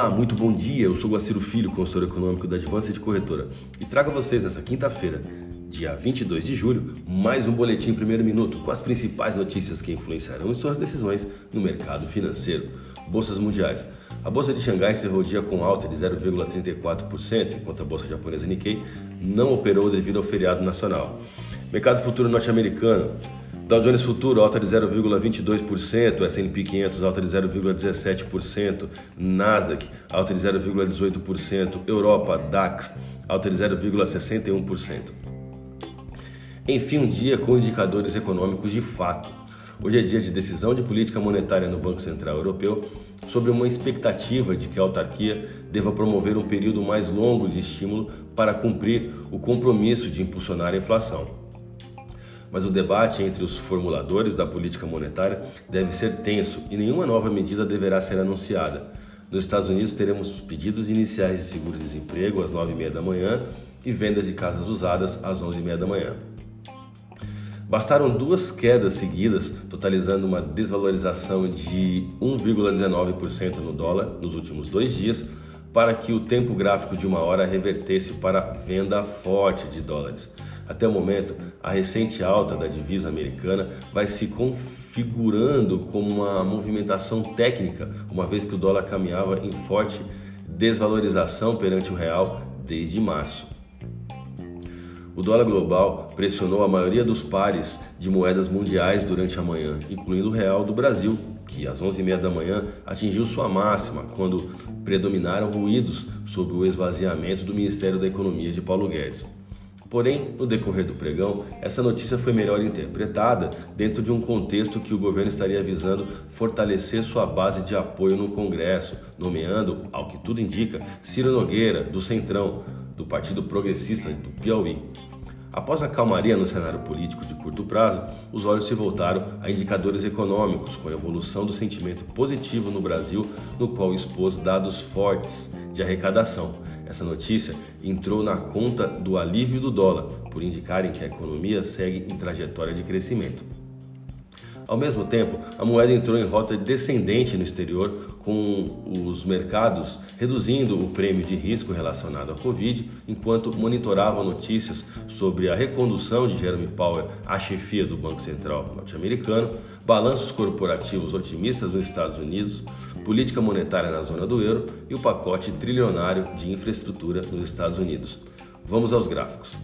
Olá, muito bom dia. Eu sou Guaciro Filho, consultor econômico da Advance de Corretora, e trago a vocês nessa quinta-feira, dia 22 de julho, mais um boletim primeiro minuto com as principais notícias que influenciarão em suas decisões no mercado financeiro. Bolsas mundiais. A bolsa de Xangai encerrou o dia com alta de 0,34%, enquanto a bolsa japonesa Nikkei não operou devido ao feriado nacional. Mercado futuro norte-americano. Dow Jones Futuro alta de 0,22%, S&P 500 alta de 0,17%, Nasdaq alta de 0,18%, Europa DAX alta de 0,61%. Enfim, um dia com indicadores econômicos de fato. Hoje é dia de decisão de política monetária no Banco Central Europeu sobre uma expectativa de que a autarquia deva promover um período mais longo de estímulo para cumprir o compromisso de impulsionar a inflação mas o debate entre os formuladores da política monetária deve ser tenso e nenhuma nova medida deverá ser anunciada. Nos Estados Unidos teremos pedidos iniciais de seguro-desemprego às 9h30 da manhã e vendas de casas usadas às 11h30 da manhã. Bastaram duas quedas seguidas, totalizando uma desvalorização de 1,19% no dólar nos últimos dois dias, para que o tempo gráfico de uma hora revertesse para venda forte de dólares. Até o momento, a recente alta da divisa americana vai se configurando como uma movimentação técnica, uma vez que o dólar caminhava em forte desvalorização perante o real desde março. O dólar global pressionou a maioria dos pares de moedas mundiais durante a manhã, incluindo o real do Brasil, que às 11h30 da manhã atingiu sua máxima quando predominaram ruídos sobre o esvaziamento do Ministério da Economia de Paulo Guedes. Porém, no decorrer do pregão, essa notícia foi melhor interpretada dentro de um contexto que o governo estaria visando fortalecer sua base de apoio no Congresso, nomeando, ao que tudo indica, Ciro Nogueira, do Centrão, do Partido Progressista do Piauí. Após a calmaria no cenário político de curto prazo, os olhos se voltaram a indicadores econômicos, com a evolução do sentimento positivo no Brasil, no qual expôs dados fortes de arrecadação. Essa notícia entrou na conta do alívio do dólar, por indicarem que a economia segue em trajetória de crescimento. Ao mesmo tempo, a moeda entrou em rota descendente no exterior, com os mercados reduzindo o prêmio de risco relacionado à Covid, enquanto monitoravam notícias sobre a recondução de Jeremy Powell à chefia do Banco Central norte-americano, balanços corporativos otimistas nos Estados Unidos, política monetária na zona do euro e o pacote trilionário de infraestrutura nos Estados Unidos. Vamos aos gráficos.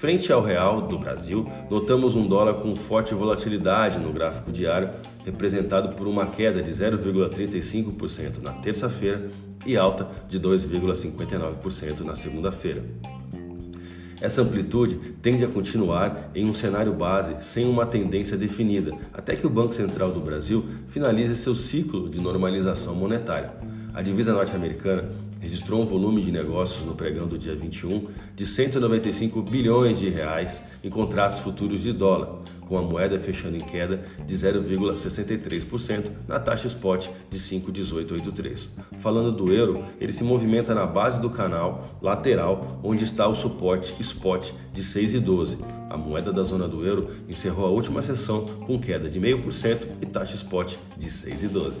Frente ao real do Brasil, notamos um dólar com forte volatilidade no gráfico diário, representado por uma queda de 0,35% na terça-feira e alta de 2,59% na segunda-feira. Essa amplitude tende a continuar em um cenário base sem uma tendência definida, até que o Banco Central do Brasil finalize seu ciclo de normalização monetária. A divisa norte-americana registrou um volume de negócios no pregão do dia 21 de 195 bilhões de reais em contratos futuros de dólar, com a moeda fechando em queda de 0,63% na taxa spot de 5,1883. Falando do euro, ele se movimenta na base do canal lateral, onde está o suporte spot de 6,12. A moeda da zona do euro encerrou a última sessão com queda de 0,5% e taxa spot de 6,12.